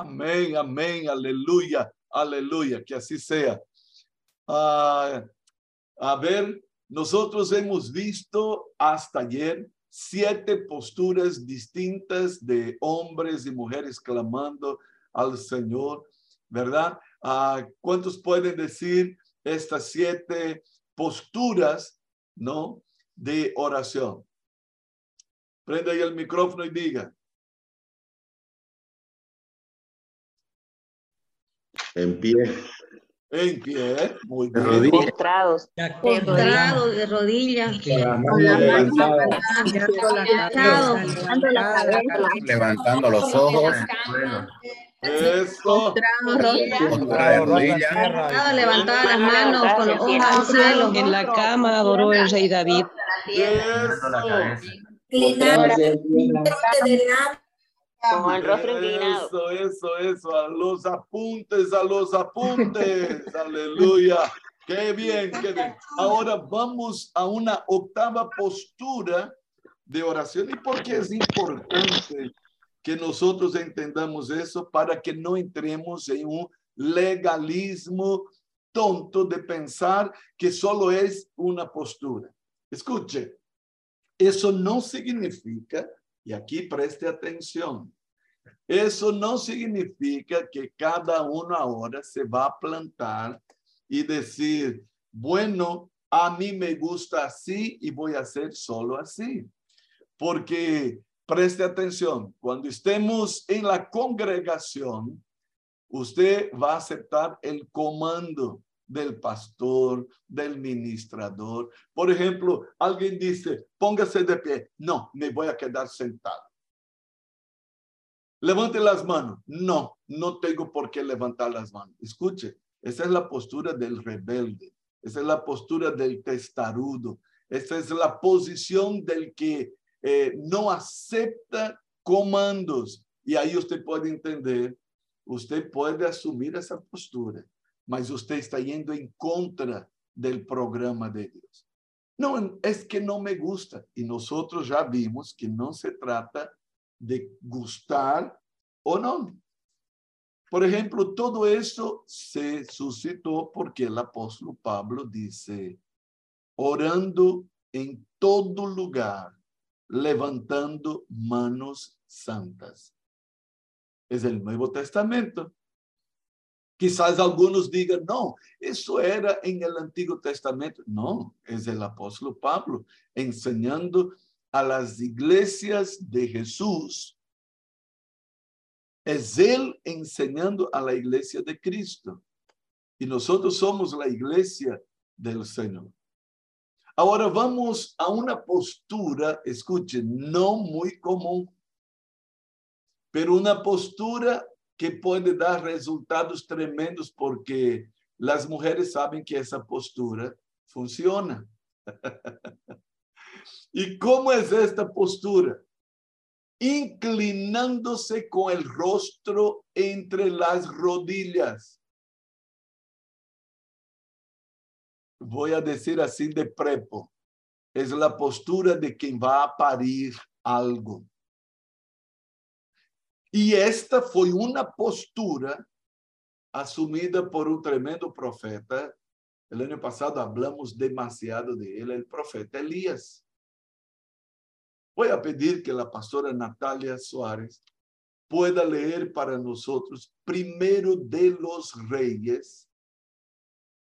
Amén, amén, aleluya, aleluya, que así sea. Ah, a ver, nosotros hemos visto hasta ayer siete posturas distintas de hombres y mujeres clamando al Señor, ¿verdad? Ah, ¿Cuántos pueden decir estas siete posturas, no? De oración. Prende ahí el micrófono y diga. En pie. En pie, muy De bien. rodillas. Postrados. Postrado de rodillas. Levantando los ojos. Eso. De las manos con los ojos al cielo. En la cama adoró el rey David. Eso. De. Con el rostro inclinado. Eso, eso, eso. A los apuntes, a los apuntes. Aleluya. Qué bien, qué bien. Ahora vamos a una octava postura de oración. ¿Y por qué es importante que nosotros entendamos eso? Para que no entremos en un legalismo tonto de pensar que solo es una postura. Escuche, eso no significa, y aquí preste atención, eso no significa que cada uno ahora se va a plantar y decir, bueno, a mí me gusta así y voy a hacer solo así. Porque preste atención, cuando estemos en la congregación, usted va a aceptar el comando del pastor, del ministrador. Por ejemplo, alguien dice, póngase de pie. No, me voy a quedar sentado. Levante las manos. No, no tengo por qué levantar las manos. Escuche, esa es la postura del rebelde. Esa es la postura del testarudo. Esa es la posición del que eh, no acepta comandos. Y ahí usted puede entender, usted puede asumir esa postura, mas usted está yendo en contra del programa de Dios. No, es que no me gusta. Y nosotros ya vimos que no se trata de gustar o no. Por ejemplo, todo esto se suscitó porque el apóstol Pablo dice, orando en todo lugar, levantando manos santas. Es el Nuevo Testamento. Quizás algunos digan, no, eso era en el Antiguo Testamento. No, es el apóstol Pablo enseñando a las iglesias de Jesús. Es él enseñando a la iglesia de Cristo. Y nosotros somos la iglesia del Señor. Ahora vamos a una postura, escuchen, no muy común, pero una postura que puede dar resultados tremendos porque las mujeres saben que esa postura funciona. ¿Y cómo es esta postura? Inclinándose con el rostro entre las rodillas. Voy a decir así de prepo. Es la postura de quien va a parir algo. Y esta fue una postura asumida por un tremendo profeta. El año pasado hablamos demasiado de él, el profeta Elías. Voy a pedir que la pastora Natalia Suárez pueda leer para nosotros primero de los reyes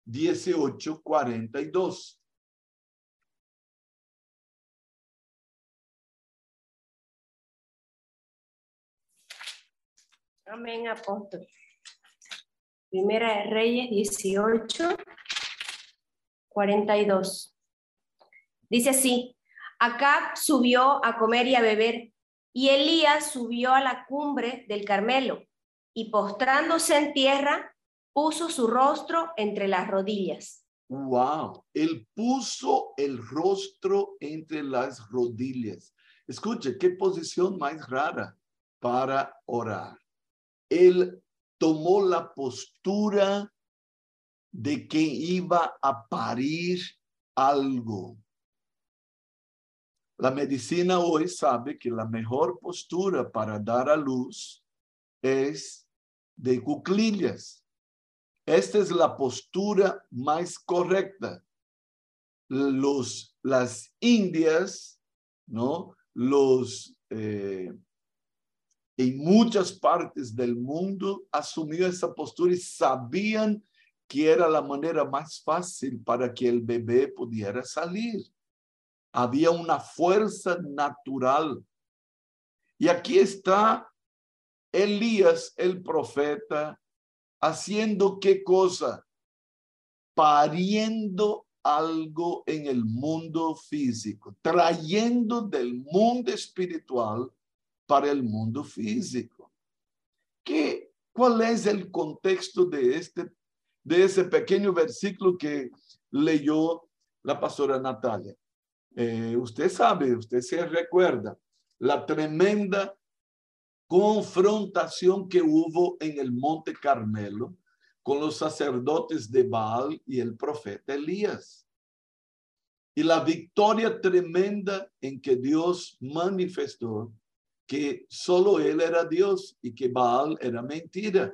1842. Amén, apóstol. Primera de Reyes 18, 42. Dice así, Acab subió a comer y a beber, y Elías subió a la cumbre del Carmelo, y postrándose en tierra, puso su rostro entre las rodillas. Wow, él puso el rostro entre las rodillas. Escuche, qué posición más rara para orar. Él tomó la postura de que iba a parir algo. La medicina hoy sabe que la mejor postura para dar a luz es de cuclillas. Esta es la postura más correcta. Los, las indias, ¿no? Los, eh, en muchas partes del mundo asumió esa postura y sabían que era la manera más fácil para que el bebé pudiera salir. Había una fuerza natural. Y aquí está Elías, el profeta, haciendo qué cosa? Pariendo algo en el mundo físico, trayendo del mundo espiritual para el mundo físico. ¿Qué, ¿Cuál es el contexto de, este, de ese pequeño versículo que leyó la pastora Natalia? Eh, usted sabe, usted se recuerda la tremenda confrontación que hubo en el Monte Carmelo con los sacerdotes de Baal y el profeta Elías. Y la victoria tremenda en que Dios manifestó que solo él era Dios y que Baal era mentira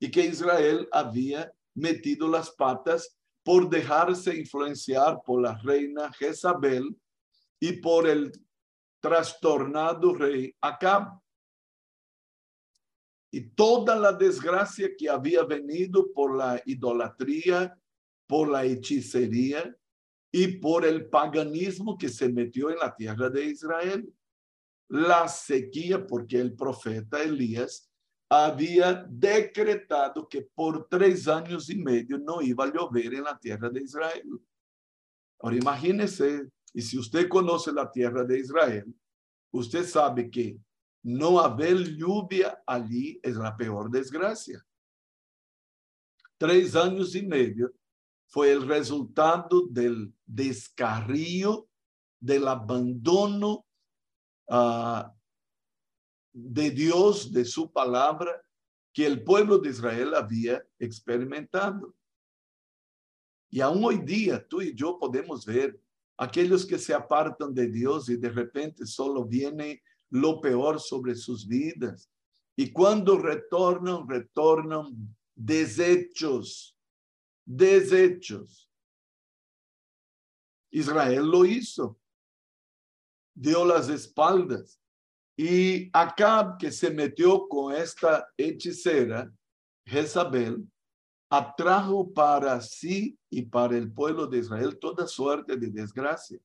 y que Israel había metido las patas por dejarse influenciar por la reina Jezabel y por el trastornado rey Acab. Y toda la desgracia que había venido por la idolatría, por la hechicería y por el paganismo que se metió en la tierra de Israel la sequía porque el profeta Elías había decretado que por tres años y medio no iba a llover en la tierra de Israel. Ahora imagínese, y si usted conoce la tierra de Israel, usted sabe que no haber lluvia allí es la peor desgracia. Tres años y medio fue el resultado del descarrío, del abandono Ah, de Dios, de su palabra, que el pueblo de Israel había experimentado. Y aún hoy día tú y yo podemos ver aquellos que se apartan de Dios y de repente solo viene lo peor sobre sus vidas. Y cuando retornan, retornan desechos, desechos. Israel lo hizo dio las espaldas. Y Acab, que se metió con esta hechicera, Jezabel, atrajo para sí y para el pueblo de Israel toda suerte de desgracia.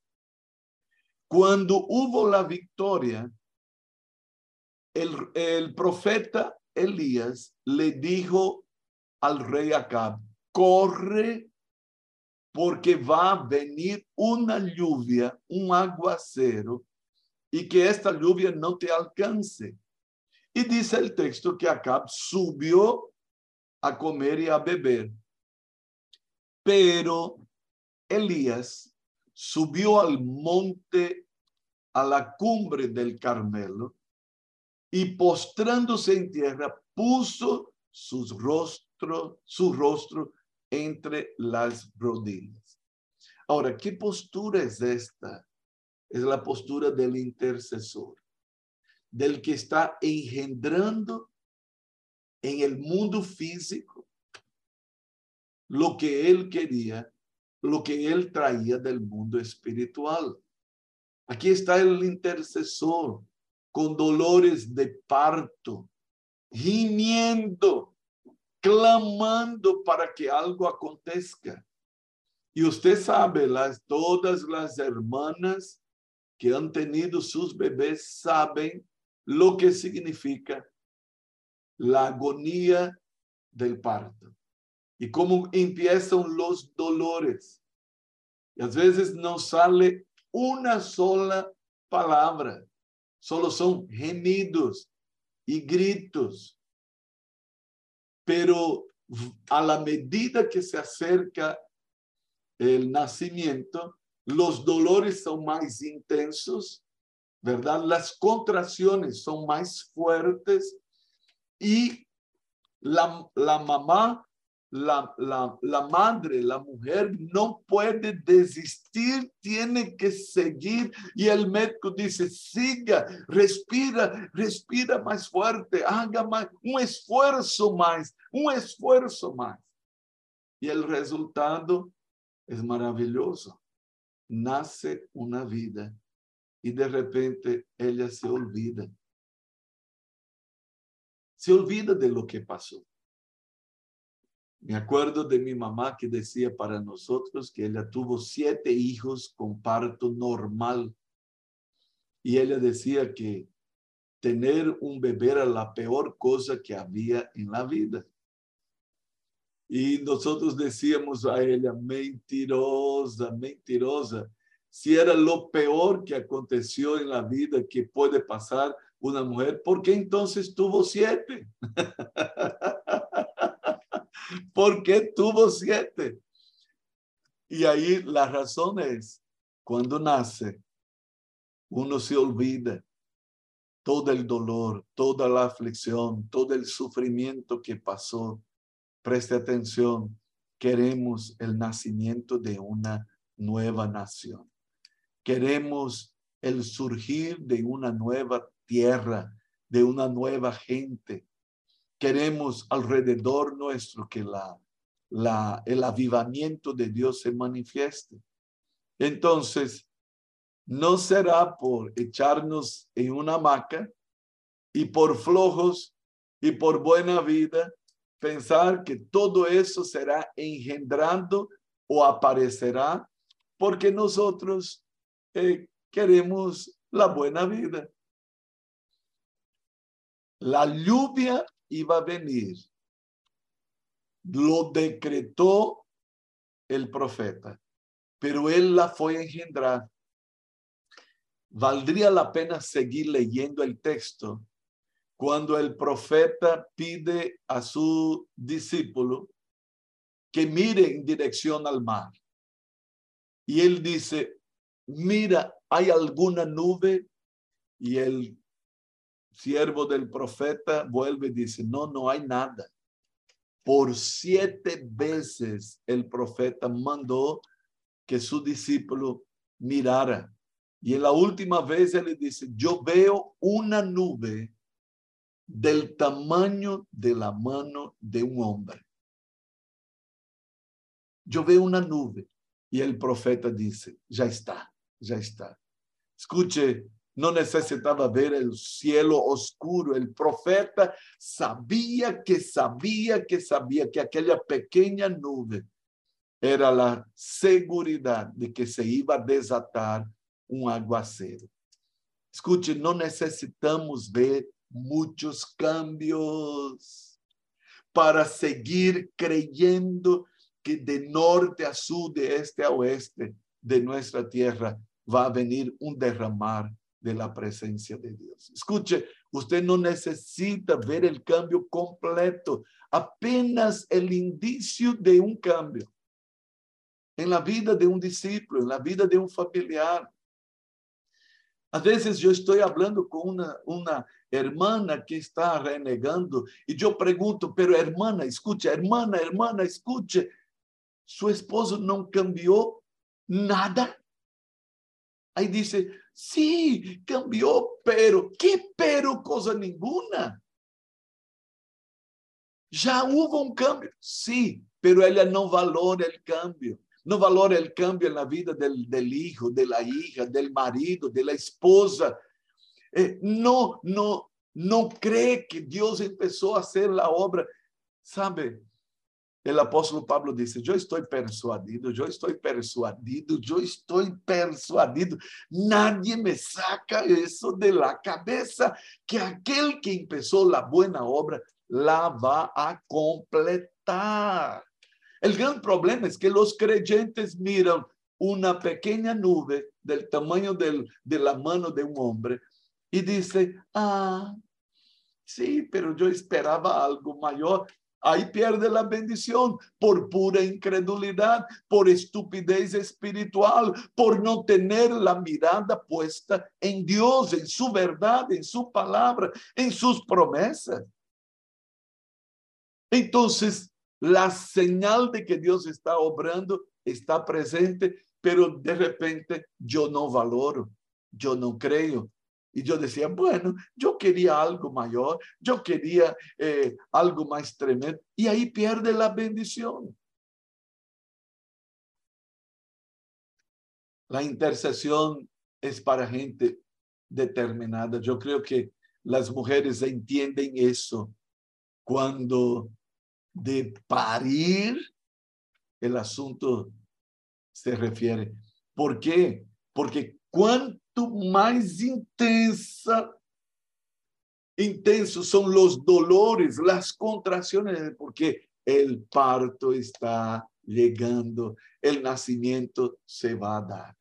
Cuando hubo la victoria, el, el profeta Elías le dijo al rey Acab, corre porque va a venir una lluvia, un aguacero, y que esta lluvia no te alcance. Y dice el texto que Acab subió a comer y a beber. Pero Elías subió al monte, a la cumbre del Carmelo, y postrándose en tierra, puso sus rostro, su rostro entre las rodillas. Ahora, ¿qué postura es esta? Es la postura del intercesor, del que está engendrando en el mundo físico lo que él quería, lo que él traía del mundo espiritual. Aquí está el intercesor con dolores de parto, gimiendo clamando para que algo acontezca. Y usted sabe, las, todas las hermanas que han tenido sus bebés saben lo que significa la agonía del parto y cómo empiezan los dolores. Y a veces no sale una sola palabra, solo son gemidos y gritos pero a la medida que se acerca el nacimiento, los dolores son más intensos, ¿verdad? Las contracciones son más fuertes y la, la mamá la, la, madre, la mujer no puede desistir, tiene que seguir. Y el médico dice, siga, respira, respira más fuerte, haga más, un esfuerzo más, un esfuerzo más. Y el resultado es maravilloso. Nace una vida y de repente ella se olvida. Se olvida de lo que pasó. Me acuerdo de mi mamá que decía para nosotros que ella tuvo siete hijos con parto normal. Y ella decía que tener un bebé era la peor cosa que había en la vida. Y nosotros decíamos a ella, mentirosa, mentirosa. Si era lo peor que aconteció en la vida que puede pasar una mujer, ¿por qué entonces tuvo siete? ¿Por qué tuvo siete? Y ahí la razón es, cuando nace, uno se olvida todo el dolor, toda la aflicción, todo el sufrimiento que pasó. Preste atención, queremos el nacimiento de una nueva nación. Queremos el surgir de una nueva tierra, de una nueva gente, queremos alrededor nuestro que el avivamiento de Dios se manifieste. Entonces, no será por echarnos en una hamaca y por flojos y por buena vida pensar que todo eso será engendrando o aparecerá porque nosotros eh, queremos la buena vida. La lluvia iba a venir. Lo decretó el profeta, pero él la fue a engendrar. Valdría la pena seguir leyendo el texto cuando el profeta pide a su discípulo que mire en dirección al mar. Y él dice, mira, ¿hay alguna nube? Y el siervo del profeta vuelve y dice, no, no hay nada. Por siete veces el profeta mandó que su discípulo mirara. Y en la última vez él le dice, yo veo una nube del tamaño de la mano de un hombre. Yo veo una nube. Y el profeta dice, ya está, ya está. Escuche, no necesitaba ver el cielo oscuro. El profeta sabía que sabía que sabía que aquella pequeña nube era la seguridad de que se iba a desatar un aguacero. Escuche, no necesitamos ver muchos cambios para seguir creyendo que de norte a sur, de este a oeste de nuestra tierra va a venir un derramar de la presencia de Dios. Escuche, usted no necesita ver el cambio completo, apenas el indicio de un cambio en la vida de un discípulo, en la vida de un familiar. A veces yo estoy hablando con una, una hermana que está renegando y yo pregunto, pero hermana, escuche, hermana, hermana, escuche, su esposo no cambió nada. Ahí dice, sí, cambió, pero, ¿qué pero? Cosa ninguna. Ya hubo un cambio, sí, pero ella no valora el cambio. No valora el cambio en la vida del, del hijo, de la hija, del marido, de la esposa. Eh, no, no, no cree que Dios empezó a hacer la obra. ¿Sabe? El apóstolo Pablo dice, yo estoy persuadido, yo estoy persuadido, yo estoy persuadido. Nadie me saca eso de la cabeza, que aquel que empezó la buena obra la va a completar. El gran problema es que los creyentes miran una pequeña nube del tamaño del, de la mano de un hombre y dice, ah, sí, pero yo esperaba algo mayor. Ahí pierde la bendición por pura incredulidad, por estupidez espiritual, por no tener la mirada puesta en Dios, en su verdad, en su palabra, en sus promesas. Entonces, La señal de que Dios está obrando está presente, pero de repente yo no valoro, yo no creo. Y yo decía, bueno, yo quería algo mayor, yo quería eh, algo más tremendo. Y ahí pierde la bendición. La intercesión es para gente determinada. Yo creo que las mujeres entienden eso cuando de parir el asunto se refiere. ¿Por qué? Porque cuanto más intensa, intensos son los dolores, las contracciones, porque el parto está llegando, el nacimiento se va a dar.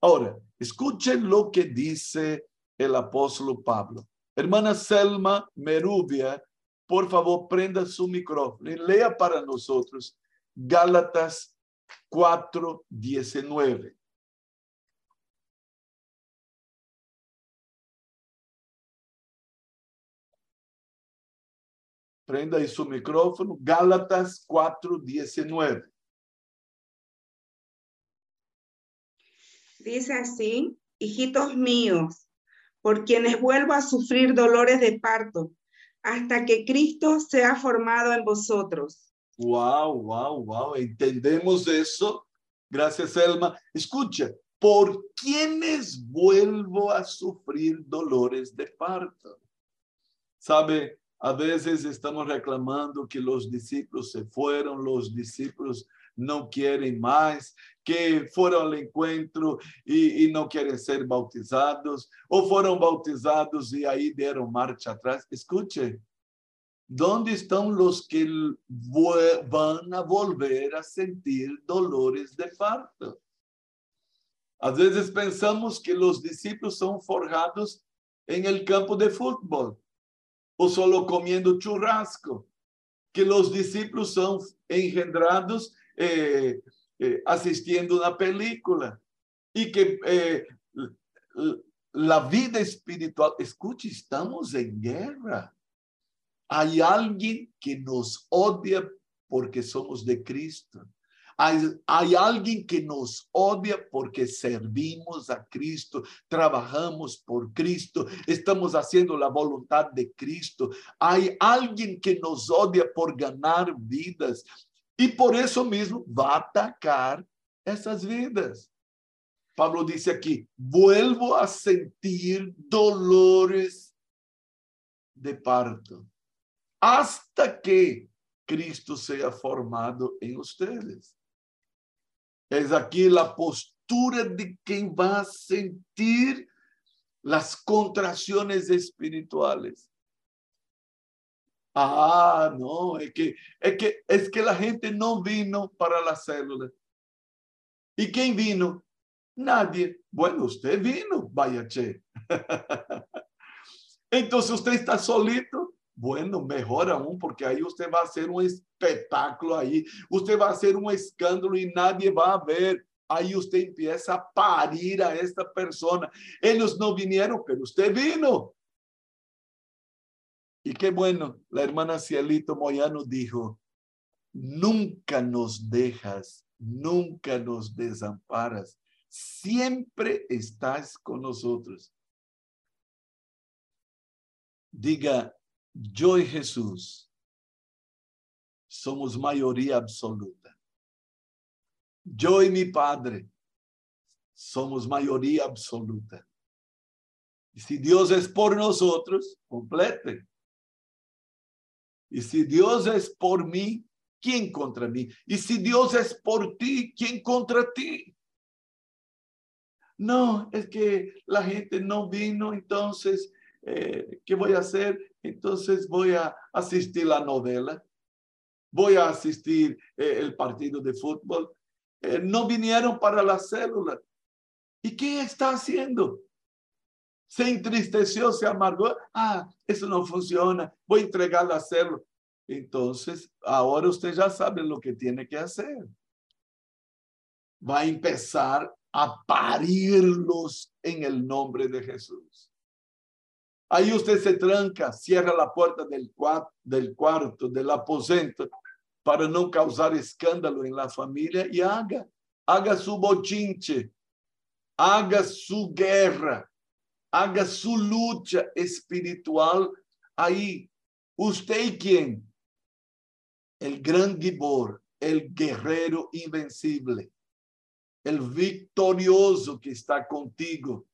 Ahora, escuchen lo que dice el apóstol Pablo. Hermana Selma Merubia, por favor, prenda su micrófono y lea para nosotros Gálatas 4, 19. Prenda ahí su micrófono. Gálatas 4, 19. Dice así, hijitos míos, por quienes vuelvo a sufrir dolores de parto, hasta que Cristo sea formado en vosotros. Wow, wow, wow. Entendemos eso. Gracias, Elma. Escucha, por quienes vuelvo a sufrir dolores de parto. Sabe, a veces estamos reclamando que los discípulos se fueron, los discípulos no quieren más, que fueron al encuentro y, y, no quieren ser bautizados, o fueron bautizados y ahí dieron marcha atrás. Escuche, ¿dónde están los que van a volver a sentir dolores de parto? A veces pensamos que los discípulos son forjados en el campo de fútbol o solo comiendo churrasco, que los discípulos son engendrados eh, eh, asistiendo a una película y que eh, la vida espiritual, escuche, estamos en guerra. Hay alguien que nos odia porque somos de Cristo. Hay, alguien que nos odia porque servimos a Cristo, trabajamos por Cristo, estamos haciendo la voluntad de Cristo. Hay alguien que nos odia por ganar vidas y por eso mismo va a atacar esas vidas. Pablo dice aquí, vuelvo a sentir dolores de parto hasta que Cristo sea formado en ustedes. Es aquí la postura de quien va a sentir las contracciones espirituales. Ah, no, es que, es que, es que la gente no vino para la célula. ¿Y quién vino? Nadie. Bueno, usted vino, vaya che. Entonces usted está solito. Bueno, mejor aún, porque ahí usted va a hacer un espetáculo ahí, usted va a hacer un escándalo y nadie va a ver. Ahí usted empieza a parir a esta persona. Ellos no vinieron, pero usted vino. Y qué bueno, la hermana Cielito Moyano dijo, nunca nos dejas, nunca nos desamparas, siempre estás con nosotros. Diga, yo y Jesús somos mayoría absoluta. Yo y mi Padre somos mayoría absoluta. Y si Dios es por nosotros, complete. Y si Dios es por mí, ¿quién contra mí? Y si Dios es por ti, ¿quién contra ti? No, es que la gente no vino, entonces, eh, ¿qué voy a hacer? Entonces voy a asistir la novela, voy a asistir eh, el partido de fútbol. Eh, no vinieron para la célula. ¿Y qué está haciendo? Se entristeció, se amargó. Ah, eso no funciona. Voy a entregar la célula. Entonces, ahora usted ya sabe lo que tiene que hacer. Va a empezar a parirlos en el nombre de Jesús. Ahí usted se tranca, cierra la puerta del, cuarto, del cuarto, aposento para no causar escándalo en la familia y haga, haga su bochinche, haga su guerra, haga su lucha espiritual ahí. ¿Usted quién? El gran Gibor, el guerrero invencible, el victorioso que está contigo.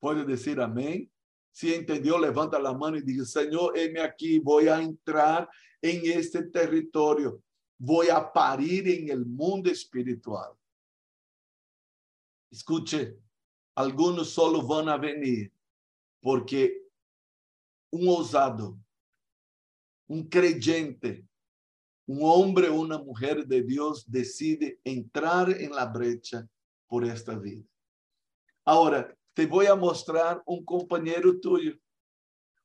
¿Puede decir amén? Si entendió, levanta la mano y dice, Señor, heme aquí, voy a entrar en este territorio, voy a parir en el mundo espiritual. Escuche, algunos solo van a venir porque un osado, un creyente, un hombre o una mujer de Dios decide entrar en la brecha por esta vida. Ahora, te voy a mostrar un compañero tuyo,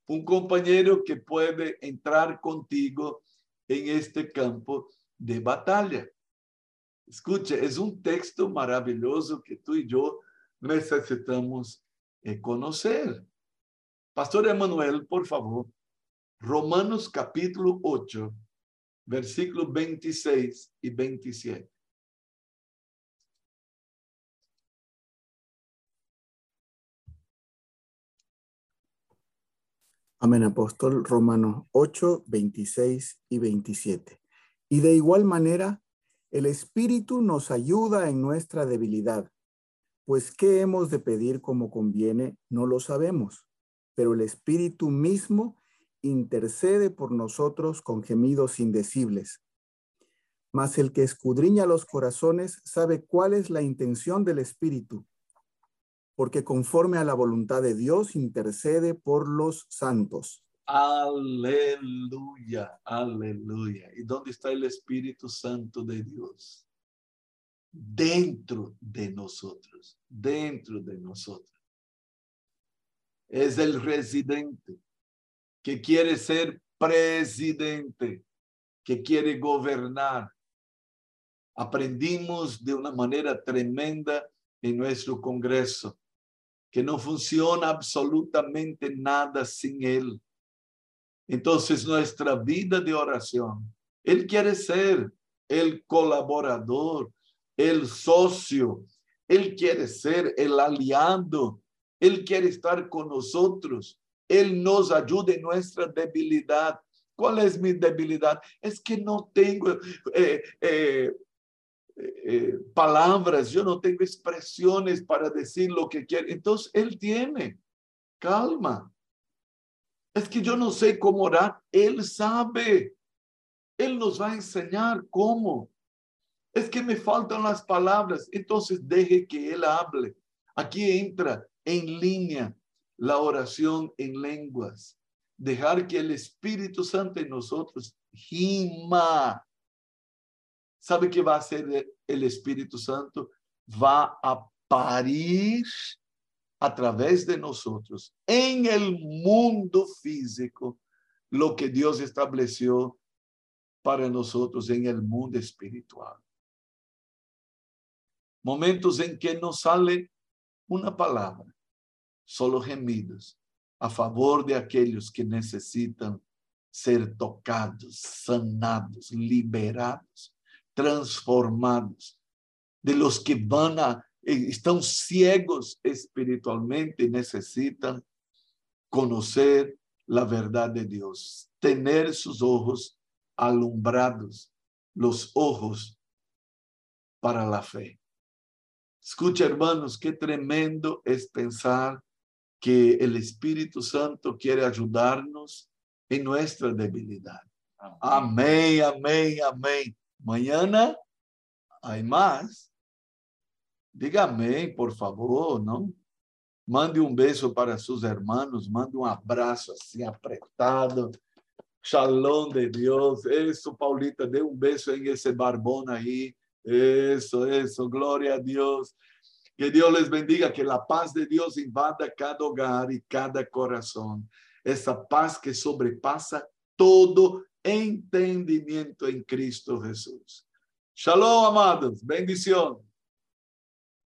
un compañero que puede entrar contigo en este campo de batalla. Escuche, es un texto maravilloso que tú y yo necesitamos eh, conocer. Pastor Emanuel, por favor, Romanos capítulo 8, versículos 26 y 27. Amén, apóstol Romanos 8, 26 y 27. Y de igual manera, el Espíritu nos ayuda en nuestra debilidad, pues qué hemos de pedir como conviene, no lo sabemos, pero el Espíritu mismo intercede por nosotros con gemidos indecibles. Mas el que escudriña los corazones sabe cuál es la intención del Espíritu, porque conforme a la voluntad de Dios intercede por los santos. Aleluya, aleluya. ¿Y dónde está el Espíritu Santo de Dios? Dentro de nosotros, dentro de nosotros. Es el residente que quiere ser presidente, que quiere gobernar. Aprendimos de una manera tremenda en nuestro Congreso que no funciona absolutamente nada sin Él. Entonces, nuestra vida de oración, Él quiere ser el colaborador, el socio, Él quiere ser el aliado, Él quiere estar con nosotros, Él nos ayuda en nuestra debilidad. ¿Cuál es mi debilidad? Es que no tengo eh, eh, eh, palabras, yo no tengo expresiones para decir lo que quiere. Entonces, Él tiene. Calma. Es que yo no sé cómo orar. Él sabe. Él nos va a enseñar cómo. Es que me faltan las palabras. Entonces, deje que Él hable. Aquí entra en línea la oración en lenguas. Dejar que el Espíritu Santo en nosotros gima ¿Sabe qué va a hacer el Espíritu Santo? Va a parir a través de nosotros en el mundo físico lo que Dios estableció para nosotros en el mundo espiritual. Momentos en que no sale una palabra, solo gemidos a favor de aquellos que necesitan ser tocados, sanados, liberados transformados, de los que van a, eh, están ciegos espiritualmente, necesitan conocer la verdad de Dios, tener sus ojos alumbrados, los ojos para la fe. Escucha, hermanos, qué tremendo es pensar que el Espíritu Santo quiere ayudarnos en nuestra debilidad. Amén, amén, amén. Mañana hay más. Dígame, por favor, ¿no? Mande un beso para sus hermanos, mande un abrazo así apretado. Shalom de Dios. Eso, Paulita, dê un beso en ese barbón ahí. Eso, eso, gloria a Dios. Que Dios les bendiga, que la paz de Dios invada cada hogar y cada corazón. Esa paz que sobrepasa todo entendimiento en Cristo Jesús. Shalom, amados. Bendición.